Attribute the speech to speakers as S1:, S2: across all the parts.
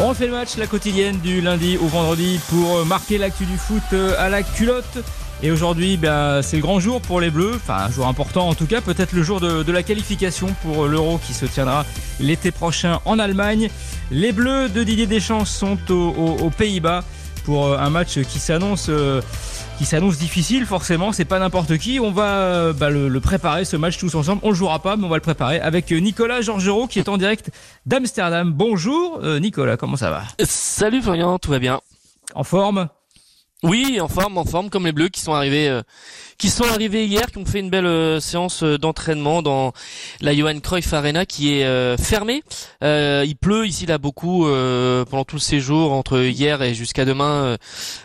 S1: On fait le match, la quotidienne du lundi au vendredi pour marquer l'actu du foot à la culotte. Et aujourd'hui, ben, c'est le grand jour pour les Bleus, enfin un jour important en tout cas, peut-être le jour de, la qualification pour l'Euro qui se tiendra l'été prochain en Allemagne. Les Bleus de Didier Deschamps sont aux, Pays-Bas pour un match qui s'annonce euh, qui s'annonce difficile forcément, c'est pas n'importe qui. On va euh, bah, le, préparer ce match tous ensemble. On le jouera pas, mais on va le préparer avec Nicolas Georgerot qui est en direct d'Amsterdam. Bonjour euh, Nicolas, comment ça va?
S2: Salut Florian, tout va bien.
S1: En forme?
S2: Oui, en forme, en forme, comme les Bleus qui sont arrivés, euh, qui sont arrivés hier, qui ont fait une belle euh, séance euh, d'entraînement dans la Johan Cruyff Arena qui est fermée. il pleut ici là beaucoup pendant tout le séjour entre hier et jusqu'à demain.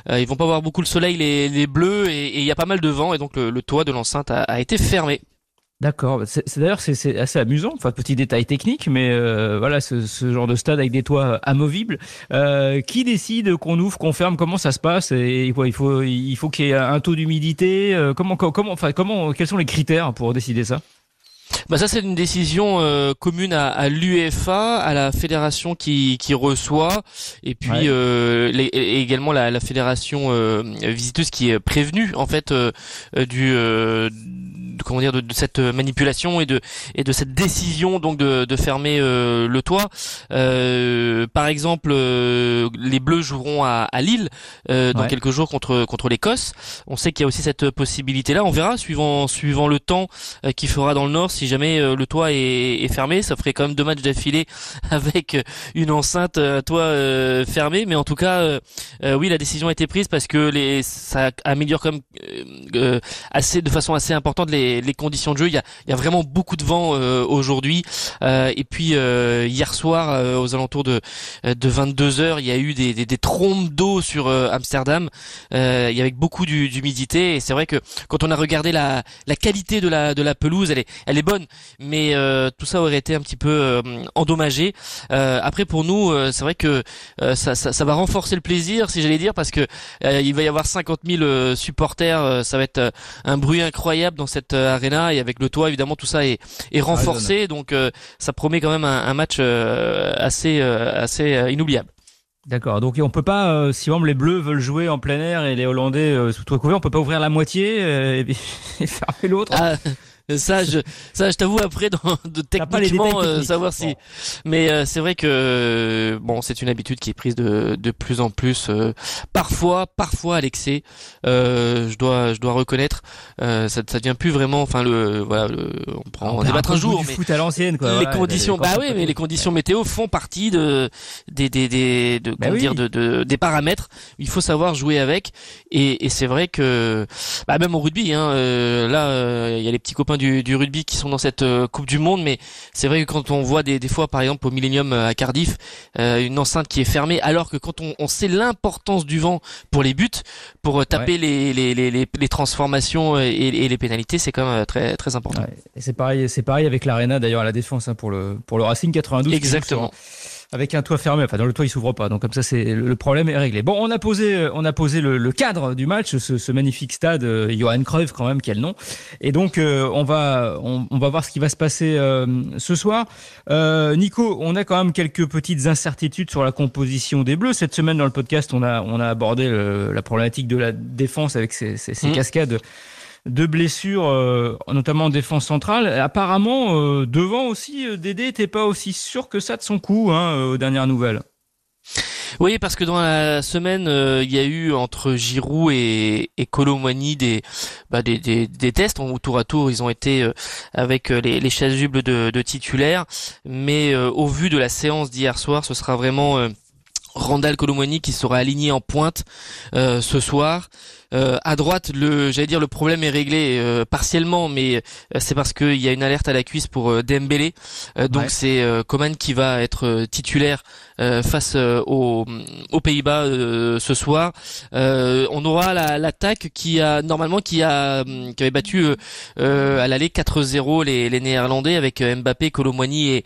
S2: ils vont pas voir beaucoup le soleil les, les Bleus et il y a pas mal de vent et donc le, toit de l'enceinte a été fermé.
S1: D'accord. C'est d'ailleurs c'est assez amusant. Enfin, petit détail technique, mais euh, voilà, ce, ce, genre de stade avec des toits amovibles. Euh, qui décide qu'on ouvre, qu'on ferme? Comment ça se passe? Et quoi, il faut il faut qu'il y ait un taux d'humidité. Euh, comment comment enfin comment quels sont les critères pour décider ça?
S2: Bah ça c'est une décision euh, commune à, à l'UEFA, à la fédération qui, qui reçoit, et puis euh, également la, la fédération euh, visiteuse qui est prévenue en fait du comment dire de, cette manipulation et de et de cette décision donc de, de fermer euh, le toit. Euh, par exemple, euh, les Bleus joueront à, à Lille dans quelques jours contre contre l'Écosse. On sait qu'il y a aussi cette possibilité là. On verra suivant suivant le temps qu'il fera dans le Nord. Si jamais le toit est, est, fermé, ça ferait quand même deux matchs d'affilée avec une enceinte à toit fermé. Mais en tout cas, oui, la décision a été prise parce que les ça améliore comme assez de façon assez importante les les, conditions de jeu. Il y a, vraiment beaucoup de vent euh, aujourd'hui. Euh, et puis euh, hier soir, aux alentours de, de 22 heures, il y a eu des, des, trompes d'eau sur Amsterdam. il y avait beaucoup d'humidité. Et c'est vrai que quand on a regardé la, qualité de la, pelouse, elle est, bonne. Mais tout ça aurait été un petit peu endommagé. après, pour nous, c'est vrai que ça, ça, va renforcer le plaisir, si j'allais dire, parce que il va y avoir 50 000 supporters. ça va être un bruit incroyable dans cette Arena et avec le toit évidemment tout ça est, est renforcé donc euh, ça promet quand même un, match euh, assez euh, assez inoubliable.
S1: D'accord. Donc on peut pas, si les Bleus veulent jouer en plein air et les Hollandais sous toit couvert, on peut pas ouvrir la moitié et, et fermer l'autre?
S2: Ah, ça je ça je t'avoue après dans, de techniquement euh, savoir si mais euh, c'est vrai que bon c'est une habitude qui est prise de de plus en plus euh, parfois parfois à l'excès je dois je dois reconnaître ça ça devient plus vraiment enfin le voilà le, on prend on, débattre un jour
S1: mais foot à l'ancienne quoi
S2: les conditions bah oui mais les conditions météo font partie de des des des de bah comment dire de, de, des paramètres. Il faut savoir jouer avec. Et, et c'est vrai que bah même au rugby hein là il y a les petits copains du, rugby qui sont dans cette euh, Coupe du Monde, mais c'est vrai que quand on voit des, des fois, par exemple, au Millennium euh, à Cardiff, euh, une enceinte qui est fermée, alors que quand on, on sait l'importance du vent pour les buts, pour taper les, les, les, les, transformations et, et les pénalités, c'est quand même très très important.
S1: Et c'est pareil, c'est pareil avec l'Arena d'ailleurs à la défense hein, pour le pour le Racing 92.
S2: Exactement
S1: avec un toit fermé. Enfin, dans le toit, il s'ouvre pas. Donc comme ça, c'est le problème est réglé. Bon, on a posé, on a posé le, cadre du match, ce, ce magnifique stade euh, Johan Cruyff quand même, quel nom. Et donc euh, on va, on, va voir ce qui va se passer euh, ce soir. Nico, on a quand même quelques petites incertitudes sur la composition des Bleus. Cette semaine dans le podcast, on a, on a abordé la problématique de la défense avec ces, ces, mmh. cascades de blessures, euh, notamment en défense centrale. Apparemment, euh, devant aussi, euh, Dédé n'était pas aussi sûr que ça de son coup, hein, aux dernières nouvelles.
S2: Oui, parce que dans la semaine, il y a eu entre Giroud et, et des, bah, des, des, des, tests. Au tour à tour, ils ont été avec les, les chasubles de, de titulaires. Mais au vu de la séance d'hier soir, ce sera vraiment Randall Colomwani qui sera aligné en pointe ce soir. Euh, à droite, le, j'allais dire le problème est réglé euh, partiellement, mais euh, c'est parce qu'il y a une alerte à la cuisse pour Dembélé. donc c'est Coman qui va être titulaire face aux, aux Pays-Bas ce soir. on aura l'attaque qui a normalement qui a qui avait battu à l'aller 4-0 les, les Néerlandais avec Mbappé, Colomwani et,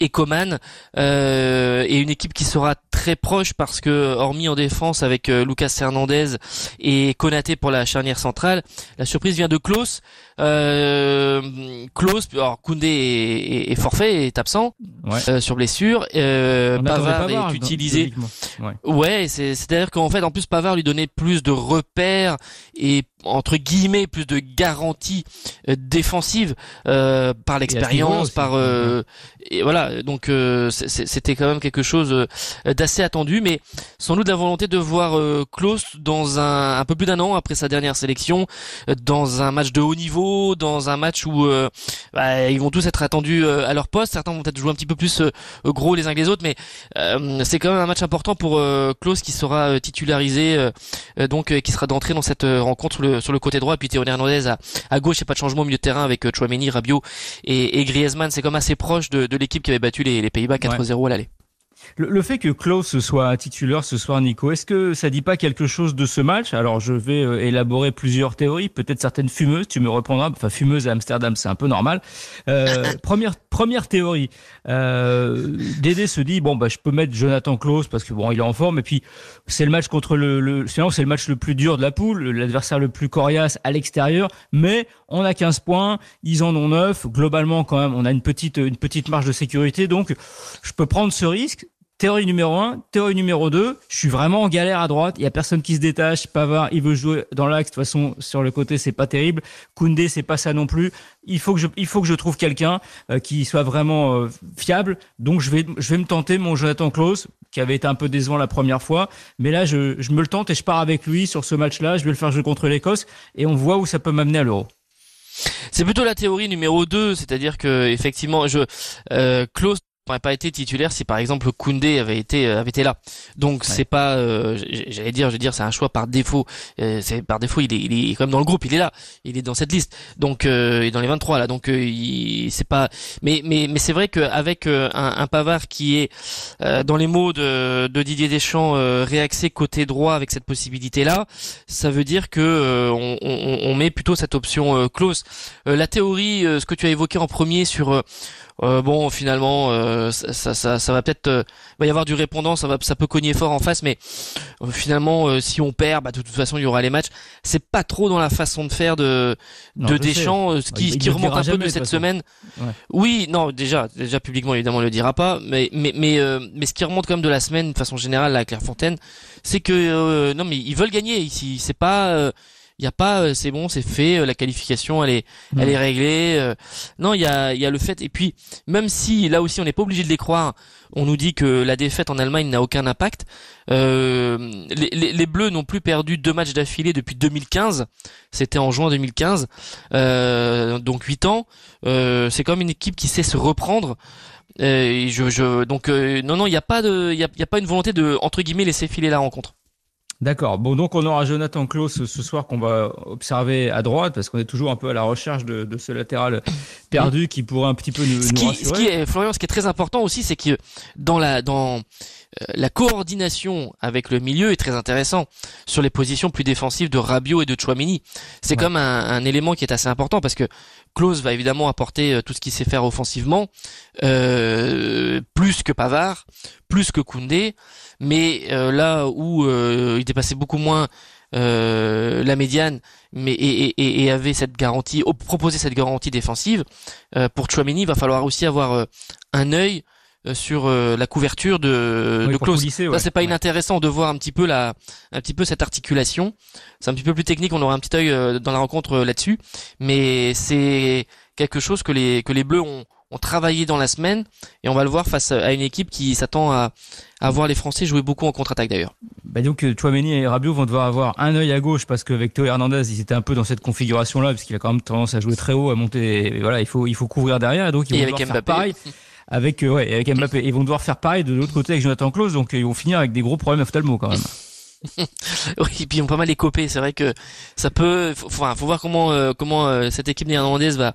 S2: et Coman et une équipe qui sera très proche parce que hormis en défense avec Lucas Hernandez et Konaté pour la charnière centrale. La surprise vient de Klaus. Euh, Klaus, alors Koundé est, forfait, est absent. sur blessure. Pavard, est utilisé. Ouais, ouais c'est-à-dire qu'en fait, en plus, Pavard lui donnait plus de repères et entre guillemets plus de garanties euh, défensives euh, par l'expérience, par euh, et voilà. Donc euh, c'était quand même quelque chose d'assez attendu, mais sans doute la volonté de voir Klaus dans un un peu plus d'un an après sa dernière sélection, dans un match de haut niveau, dans un match où bah, ils vont tous être attendus à leur poste. Certains vont peut-être jouer un petit peu plus gros les uns que les autres, mais c'est quand même un match important pour Klaus qui sera titularisé, donc qui sera d'entrée dans cette rencontre sur le côté droit, puis Théo Hernandez à, à gauche, il n'y a pas de changement au milieu de terrain avec euh, Chouameni, Rabiot et, et Griezmann. C'est comme assez proche de, de l'équipe qui avait battu les, les Pays-Bas 4-0 à l'aller.
S1: Le, fait que Klaus soit titulaire ce soir, Nico, est-ce que ça dit pas quelque chose de ce match? Alors, je vais euh, élaborer plusieurs théories, peut-être certaines fumeuses, tu me reprendras. Enfin, fumeuse à Amsterdam, c'est un peu normal. Euh, première première théorie, euh, Dédé se dit bon bah je peux mettre Jonathan Klaus parce que bon il est en forme et puis c'est le match contre le, le c'est le match le plus dur de la poule, l'adversaire le plus coriace à l'extérieur, mais on a 15 points, ils en ont 9, globalement quand même on a une petite une petite marge de sécurité donc je peux prendre ce risque Théorie numéro 1, théorie numéro 2, je suis vraiment en galère à droite, il y a personne qui se détache, Pavard, il veut jouer dans l'axe, de toute façon sur le côté c'est pas terrible, Koundé c'est pas ça non plus. Il faut que je il faut que je trouve quelqu'un euh, qui soit vraiment euh, fiable. Donc je vais je vais me tenter mon Jonathan Klaus qui avait été un peu décevant la première fois, mais là je, je me le tente et je pars avec lui sur ce match-là, je vais le faire jouer contre l'Écosse et on voit où ça peut m'amener à l'Euro.
S2: C'est plutôt la théorie numéro 2, c'est-à-dire que effectivement, je euh, n'aurait pas été titulaire si par exemple Koundé avait été euh, avait été là. Donc c'est pas euh, j'allais dire je veux dire c'est un choix par défaut. Euh, c'est par défaut il est il est comme dans le groupe, il est là, il est dans cette liste. Donc il est dans les 23 là. Donc c'est pas mais mais mais c'est vrai qu'avec un, un Pavard qui est dans les mots de, de Didier Deschamps réaxé côté droit avec cette possibilité là, ça veut dire que on, on, on, met plutôt cette option close. la théorie ce que tu as évoqué en premier sur euh, bon finalement euh, ça, ça, ça, va peut-être euh, va y avoir du répondant ça va ça peut cogner fort en face mais finalement si on perd bah de toute façon il y aura les matchs. C'est pas trop dans la façon de faire de de Deschamps ce qui, qui remonte un peu de cette semaine. Oui non déjà déjà publiquement évidemment on le dira pas mais mais mais mais ce qui remonte quand même de la semaine de façon générale à Clairefontaine c'est que non mais ils veulent gagner ici. C'est pas il y a pas euh, c'est bon c'est fait euh, la qualification elle est elle est réglée euh. non il y a il y a le fait et puis même si là aussi on n'est pas obligé de les croire on nous dit que la défaite en Allemagne n'a aucun impact euh, les, les, les, Bleus n'ont plus perdu deux matchs d'affilée depuis 2015 c'était en juin 2015 euh, donc huit ans euh, c'est comme une équipe qui sait se reprendre euh, je, je, donc non non il n'y a pas de il y a, y a pas une volonté de entre guillemets laisser filer la rencontre
S1: D'accord. Bon, donc on aura Jonathan Klaus ce soir qu'on va observer à droite parce qu'on est toujours un peu à la recherche de, de ce latéral perdu qui pourrait un petit peu nous,
S2: ce qui,
S1: rassurer.
S2: Ce qui est, Florian, ce qui est très important aussi, c'est que dans la dans la coordination avec le milieu est très intéressant sur les positions plus défensives de Rabiot et de Chouamini. C'est comme un, un, élément qui est assez important parce que Klaus va évidemment apporter euh, tout ce qu'il sait faire offensivement, euh, plus que Pavard, plus que Koundé mais euh, là où euh, il dépassait beaucoup moins euh, la médiane, mais et, et, et, avait cette garantie, proposé cette garantie défensive. pour Chouameni, il va falloir aussi avoir un œil sur la couverture de, de Klaus. Ça c'est pas inintéressant de voir un petit peu la, un petit peu cette articulation. C'est un petit peu plus technique, on aura un petit œil dans la rencontre là-dessus, mais c'est quelque chose que les que les Bleus ont ont travaillé dans la semaine et on va le voir face à une équipe qui s'attend à, à voir les Français jouer beaucoup en contre-attaque d'ailleurs.
S1: Bah donc euh, Chouameni et Rabiot vont devoir avoir un œil à gauche parce qu'avec Théo Hernandez ils étaient un peu dans cette configuration là parce qu'il a quand même tendance à jouer très haut à monter et voilà il faut il faut couvrir derrière et donc ils vont devoir faire pareil avec euh, ouais avec Mbappé ils vont devoir faire pareil de l'autre côté avec Jonathan Klaus donc ils vont finir avec des gros problèmes ophtalmo quand même.
S2: oui, et puis ils ont pas mal écopé. C'est vrai que ça peut. Faut, faut, faut voir comment euh, comment euh, cette équipe néerlandaise va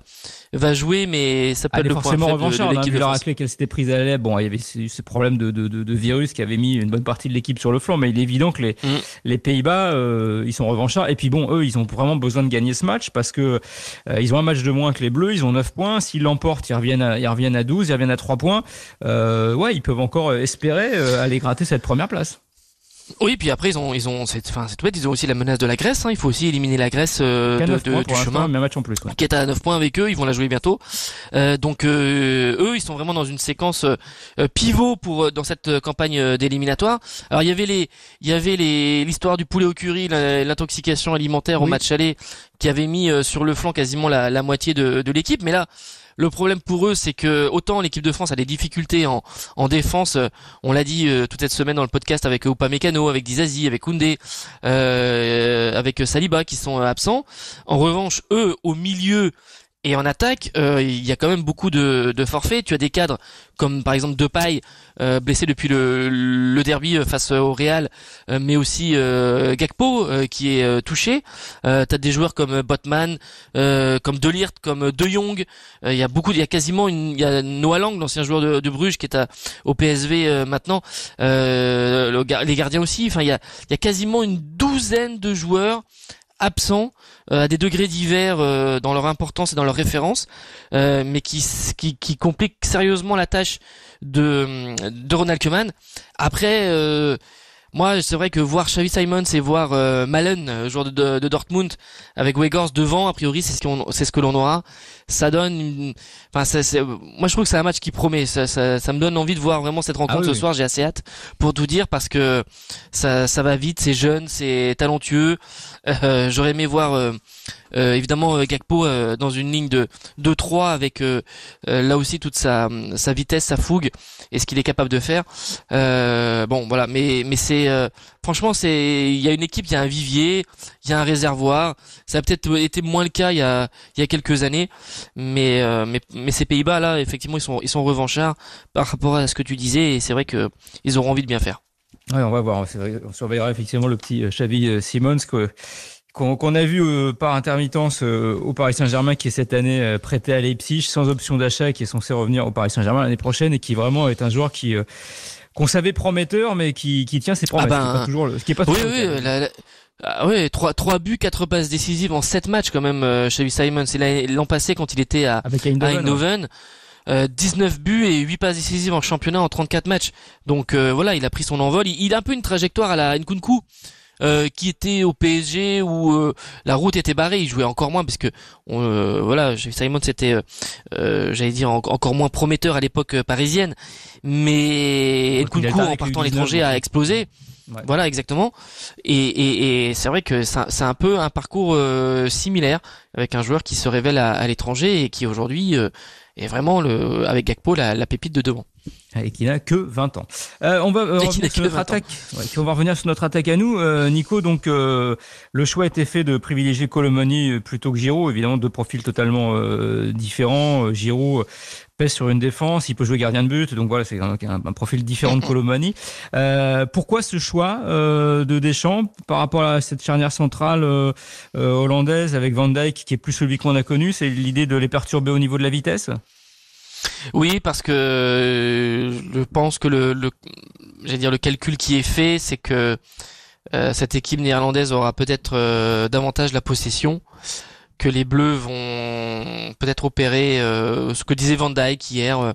S2: va jouer, mais ça peut être le
S1: forcément revanchard. De, de, hein, qu'elle s'était prise à l'aile. Bon, il y avait ce, problème de, de, de, virus qui avait mis une bonne partie de l'équipe sur le flanc, mais il est évident que les mm. les Pays-Bas euh, ils sont revanchards. Et puis bon, eux, ils ont vraiment besoin de gagner ce match parce que ils ont un match de moins que les Bleus. Ils ont 9 points. S'ils l'emportent, ils reviennent à, ils reviennent à 12, ils reviennent à 3 points. ouais, ils peuvent encore espérer aller gratter cette première place.
S2: Oui, puis après ils ont ils ont c'est enfin c'est tout bête, ils ont aussi la menace de la Grèce. Hein. Il faut aussi éliminer la Grèce euh, de, de, du chemin.
S1: match en plus.
S2: Qui est à 9 points avec eux, ils vont la jouer bientôt. Euh, donc euh, eux, ils sont vraiment dans une séquence euh, pivot pour dans cette campagne d'éliminatoire. Alors il y avait les il y avait les l'histoire du poulet au curry, l'intoxication alimentaire au match aller qui avait mis sur le flanc quasiment la, la moitié de, de l'équipe, mais là le problème pour eux, c'est que autant l'équipe de France a des difficultés en, en défense, euh, on l'a dit euh, toute cette semaine dans le podcast avec Upamecano, avec Dizazi, avec Koundé, euh, avec Saliba qui sont absents. En revanche, eux, au milieu, et en attaque, euh, il y a quand même beaucoup de, de, forfaits. Tu as des cadres comme par exemple Depay, euh, blessé depuis le, le, derby euh, face au Real, euh, mais aussi euh, Gakpo qui est touché. tu as des joueurs comme Botman, comme Delirte, comme De Jong. Il y a beaucoup, il y a quasiment une, il y a Noah Lang, l'ancien joueur de, de, Bruges qui est à, au PSV maintenant. les gardiens aussi. Enfin, il y a, il y a quasiment une douzaine de joueurs absents euh, à des degrés divers euh, dans leur importance et dans leur référence, euh, mais qui, qui, qui compliquent sérieusement la tâche de, de Ronald Koeman. Après, moi, c'est vrai que voir Xavi Simons et voir euh, Malen, euh, joueur de, de, Dortmund, avec Weghorst devant, a priori, c'est ce qu'on, c'est ce que l'on aura. Ça donne, enfin, moi, je trouve que c'est un match qui promet. Ça, ça, ça, me donne envie de voir vraiment cette rencontre ah ce soir. J'ai assez hâte pour tout dire parce que ça, ça va vite, c'est jeune, c'est talentueux. Euh, j'aurais aimé voir euh, évidemment, euh, Gakpo euh, dans une ligne de 2-3 avec là aussi toute sa, sa vitesse, sa fougue et ce qu'il est capable de faire. bon, voilà, mais mais c'est franchement c'est il y a une équipe, il y a un vivier, il y a un réservoir. Ça a peut-être été moins le cas il y a il y a quelques années, mais mais mais ces Pays-Bas là, effectivement, ils sont ils sont revanchards par rapport à ce que tu disais et c'est vrai que ils auront envie de bien faire.
S1: Ouais, on va voir. On surveillera effectivement le petit Xavi Simons que qu'on a vu euh, par intermittence euh, au Paris Saint-Germain qui est cette année euh, prêté à Leipzig sans option d'achat qui est censé revenir au Paris Saint-Germain l'année prochaine et qui vraiment est un joueur qui qu'on savait prometteur mais qui, qui tient ses promesses. Ah ben, ce qui pas toujours, ce qui est pas
S2: oui, oui, la, ah oui, 3, 3 buts, 4 passes décisives en 7 matchs quand même chez Simon. C'est l'an passé quand il était à, Avec Eindhoven. 19 buts et 8 passes décisives en championnat en 34 matchs. Donc voilà, il a pris son envol. Il, il, a un peu une trajectoire à la Nkunku. Euh, qui était au PSG où euh, la route était barrée, il jouait encore moins parce que euh, voilà, Simon c'était j'allais dire encore moins prometteur à l'époque parisienne, mais Nkunku en partant à l'étranger a explosé. Voilà, exactement. Et, et, et c'est vrai que c'est un peu un parcours similaire avec un joueur qui se révèle à, à l'étranger et qui aujourd'hui est vraiment le, avec Gakpo la, la pépite de devant
S1: et qui n'a que 20 ans. Euh, on va euh, revenir sur notre attaque. on va revenir sur notre attaque à nous, euh, Nico. Donc euh, le choix a été fait de privilégier Colomani plutôt que Giroud. Évidemment, deux profils totalement différents. Giroud pèse sur une défense, il peut jouer gardien de but, donc voilà, c'est un, un, profil différent de Colomani. pourquoi ce choix de Deschamps par rapport à cette charnière centrale hollandaise avec Van Dijk qui est plus celui qu'on a connu? C'est l'idée de les perturber au niveau de la vitesse?
S2: Oui, parce que euh, je pense que le, le dire le calcul qui est fait, c'est que euh, cette équipe néerlandaise aura peut-être euh, davantage la possession que les Bleus vont peut-être opérer ce que disait Van Dijk hier,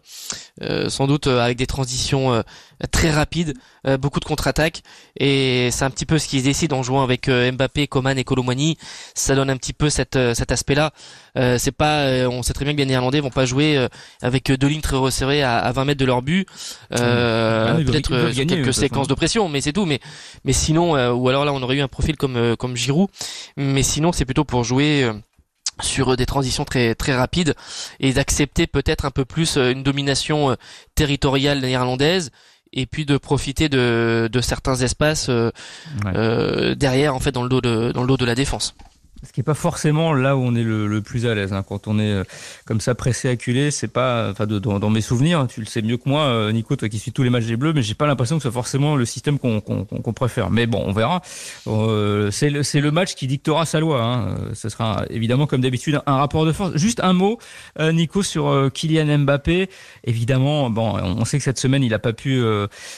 S2: sans doute avec des transitions très rapide, euh, beaucoup de contre-attaques et c'est un petit peu ce qu'ils décident en jouant avec euh, Mbappé, Coman et Colomani. Ça donne un petit peu cet, euh, cet aspect-là. c'est pas, on sait très bien que les Néerlandais vont pas jouer avec deux lignes très resserrées à, à 20 mètres de leur but. Ah peut-être quelques séquences de pression, mais c'est tout. Mais mais sinon, ou alors là, on aurait eu un profil comme comme Giroud. Mais sinon, c'est plutôt pour jouer sur des transitions très très rapides et d'accepter peut-être un peu plus une domination territoriale néerlandaise et puis de profiter de, de certains espaces euh, euh, derrière en fait dans le dos de dans le dos de la défense
S1: ce qui est pas forcément là où on est le, plus à l'aise. Hein. Quand on est euh, comme ça pressé, acculé, c'est pas, enfin, dans, dans, mes souvenirs, tu le sais mieux que moi, euh, Nico, toi qui suis tous les matchs des Bleus, mais j'ai pas l'impression que ce soit forcément le système qu'on qu'on préfère. Mais bon, on verra. Euh, c'est le, le match qui dictera sa loi. Hein. Ce sera évidemment, comme d'habitude, un rapport de force. Juste un mot, Nico, sur Kylian Mbappé. Évidemment, bon, on sait que cette semaine, il a pas pu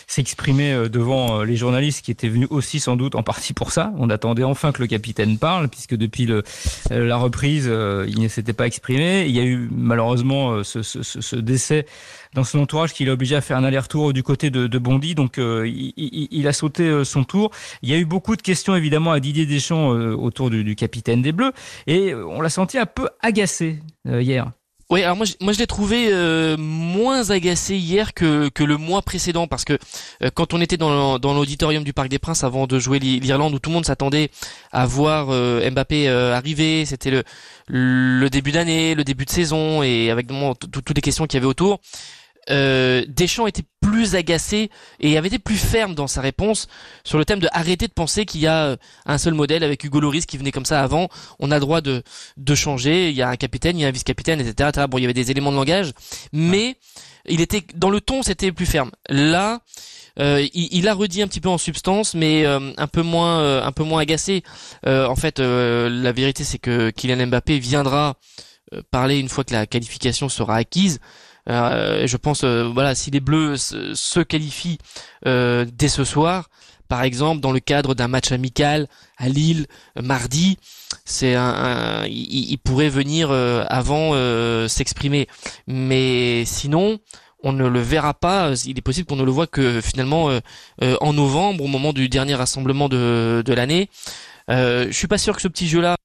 S1: s'exprimer devant les journalistes qui étaient venus aussi sans doute en partie pour ça. On attendait enfin que le capitaine parle, puisque depuis depuis le, la reprise, il ne s'était pas exprimé. Il y a eu malheureusement ce, ce, ce décès dans son entourage qui l'a obligé à faire un aller-retour du côté de, de Bondy. Donc il, il, il, a sauté son tour. Il y a eu beaucoup de questions évidemment à Didier Deschamps autour du, du capitaine des Bleus et on l'a senti un peu agacé hier.
S2: Oui, alors moi, je, moi je l'ai trouvé euh, moins agacé hier que, que le mois précédent parce que euh, quand on était dans, l'auditorium du Parc des Princes avant de jouer l'Irlande où tout le monde s'attendait à voir euh, Mbappé arriver, c'était le, le début d'année, le début de saison et avec toutes les questions qu'il y avait autour Deschamps était plus agacé et avait été plus ferme dans sa réponse sur le thème de arrêter de penser qu'il y a euh, un seul modèle avec Hugo Loris qui venait comme ça avant. On a droit de, de changer. Il y a un capitaine, il y a un vice-capitaine, etc., Bon, il y avait des éléments de langage, mais il était dans le ton, c'était plus ferme. Là, euh, il, a redit un petit peu en substance, mais euh, un peu moins, un peu moins agacé. en fait, la vérité, c'est que Kylian Mbappé viendra parler une fois que la qualification sera acquise. Euh, je pense, euh, voilà, si les Bleus se, qualifient euh, dès ce soir, par exemple dans le cadre d'un match amical à Lille mardi, c'est un, il, pourrait venir avant s'exprimer. Mais sinon, on ne le verra pas. Il est possible qu'on ne le voit que finalement en novembre, au moment du dernier rassemblement de, de l'année. Euh, je suis pas sûr que ce petit jeu-là euh,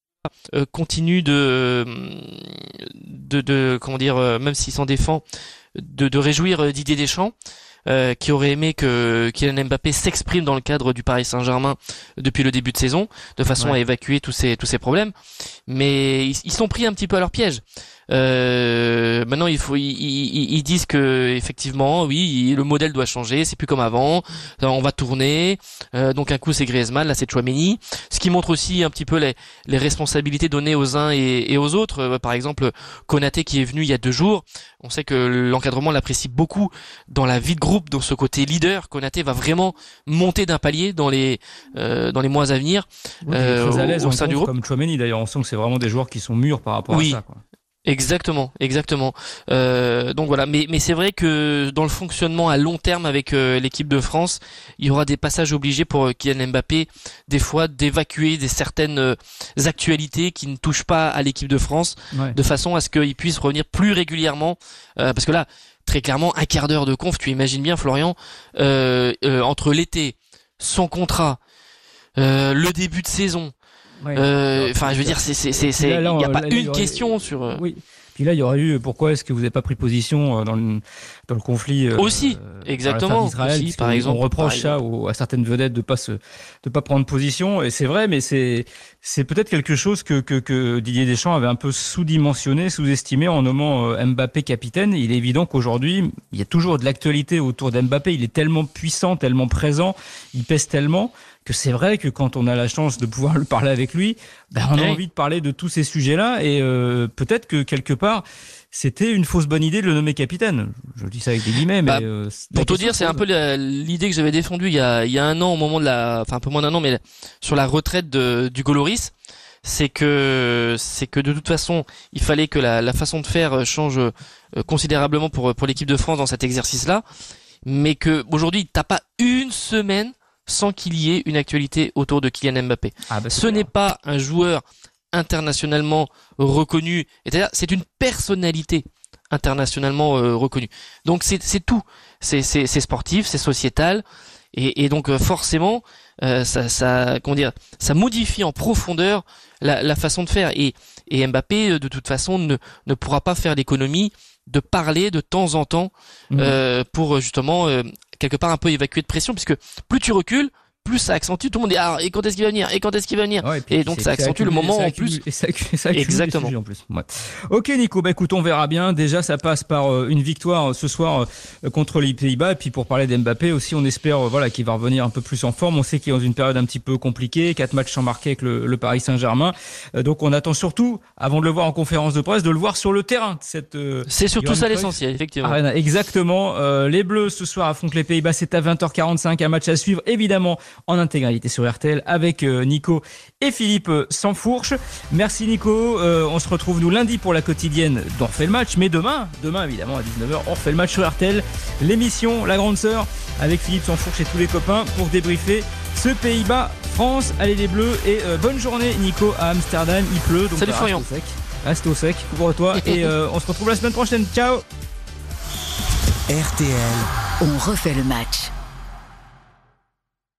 S2: continue de, de, de, comment dire, euh, même s'il s'en défend, de, de réjouir euh, Didier Deschamps. Euh, qui aurait aimé que Kylian Mbappé s'exprime dans le cadre du Paris Saint-Germain depuis le début de saison, de façon à évacuer tous ces tous ces problèmes. Mais ils, ils, sont pris un petit peu à leur piège. Euh, maintenant, il faut, ils, disent que effectivement, oui, le modèle doit changer. C'est plus comme avant. On va tourner. Euh, donc un coup c'est Griezmann, là c'est Chouameni. Ce qui montre aussi un petit peu les, les responsabilités données aux uns et, aux autres. Euh, par exemple, Konaté qui est venu il y a deux jours. On sait que l'encadrement l'apprécie beaucoup dans la vie de groupe, dans ce côté leader. Konaté va vraiment monter d'un palier dans les euh, dans les mois à venir.
S1: Oui, euh, très à l'aise au sein du groupe. Comme Chouameni d'ailleurs, on sent que c'est vraiment des joueurs qui sont mûrs par rapport à ça. Quoi.
S2: Exactement, exactement. Euh, donc voilà, mais mais c'est vrai que dans le fonctionnement à long terme avec euh, l'équipe de France, il y aura des passages obligés pour euh, Kylian Mbappé, des fois d'évacuer des certaines euh, actualités qui ne touchent pas à l'équipe de France, de façon à ce qu'il puisse revenir plus régulièrement, parce que là, très clairement, un quart d'heure de conf, tu imagines bien, Florian, entre l'été, son contrat, le début de saison, euh, enfin, je veux dire, c'est, c'est, c'est, il n'y a pas une question sur. Euh,
S1: oui. Puis là, il y aurait eu pourquoi est-ce que vous n'avez pas pris position euh, dans le, dans le conflit
S2: aussi, exactement.
S1: Israël, par exemple, on reproche ça à certaines vedettes de pas se, de pas prendre position, et c'est vrai, mais c'est, c'est peut-être quelque chose que, que, que Didier Deschamps avait un peu sous-dimensionné, sous-estimé en nommant Mbappé capitaine. Il est évident qu'aujourd'hui, il y a toujours de l'actualité autour d'Mbappé. Il est tellement puissant, tellement présent, il pèse tellement que c'est vrai que quand on a la chance de pouvoir le parler avec lui, ben on a envie de parler de tous ces sujets-là et euh, peut-être que quelque part c'était une fausse bonne idée de le nommer capitaine. Je dis ça avec des guillemets, mais bah,
S2: euh, pour te dire, c'est un peu l'idée que j'avais défendue il y a, il y a un an au moment de la, enfin un peu moins d'un an, mais sur la retraite de, du Goloris c'est que c'est que de toute façon, il fallait que la, la façon de faire change euh, considérablement pour pour l'équipe de France dans cet exercice-là, mais que aujourd'hui, t'as pas une semaine sans qu'il y ait une actualité autour de Kylian Mbappé. Ah, bah, Ce n'est pas un joueur internationalement reconnu, c'est une personnalité internationalement euh, reconnue. Donc c'est tout, c'est sportif, c'est sociétal, et, donc euh, forcément euh, ça, ça, comment dire, ça modifie en profondeur la, façon de faire. Et, et Mbappé de toute façon ne, ne pourra pas faire l'économie de parler de temps en temps mmh. pour justement quelque part un peu évacuer de pression puisque plus tu recules, plus ça accentue tout le monde dit ah et quand est-ce qu'il va venir et quand est-ce qu'il va venir? Et, donc ça accentue le moment en plus.
S1: et ça, ça exactement. en plus. Ouais. ok Nico bah écoute on verra bien. Déjà ça passe par euh, une victoire euh, ce soir euh, contre les Pays-Bas. Et puis pour parler d'Mbappé aussi on espère voilà qu'il va revenir un peu plus en forme. On sait qu'il est dans une période un petit peu compliquée. Quatre matchs sans marquer avec le, Paris Saint-Germain. Donc on attend surtout avant de le voir en conférence de presse de le voir sur le terrain cette
S2: c'est surtout ça l'essentiel effectivement.
S1: Exactement. Les Bleus ce soir affrontent les Pays-Bas. C'est à 20h45 un match à suivre évidemment en intégralité sur RTL avec euh, Nico et Philippe Sansfourche. Merci Nico. Euh, on se retrouve nous lundi pour la quotidienne d'On fait le match. Mais demain, demain évidemment à 19h, on fait le match sur RTL. L'émission La Grande Sœur avec Philippe Sansfourche et tous les copains pour débriefer ce Pays-Bas France. Allez les Bleus et bonne journée Nico à Amsterdam. Il pleut donc
S2: Salut
S1: Florian. Reste au sec. Couvre-toi et on se retrouve la semaine prochaine. Ciao.
S3: RTL. On refait le match.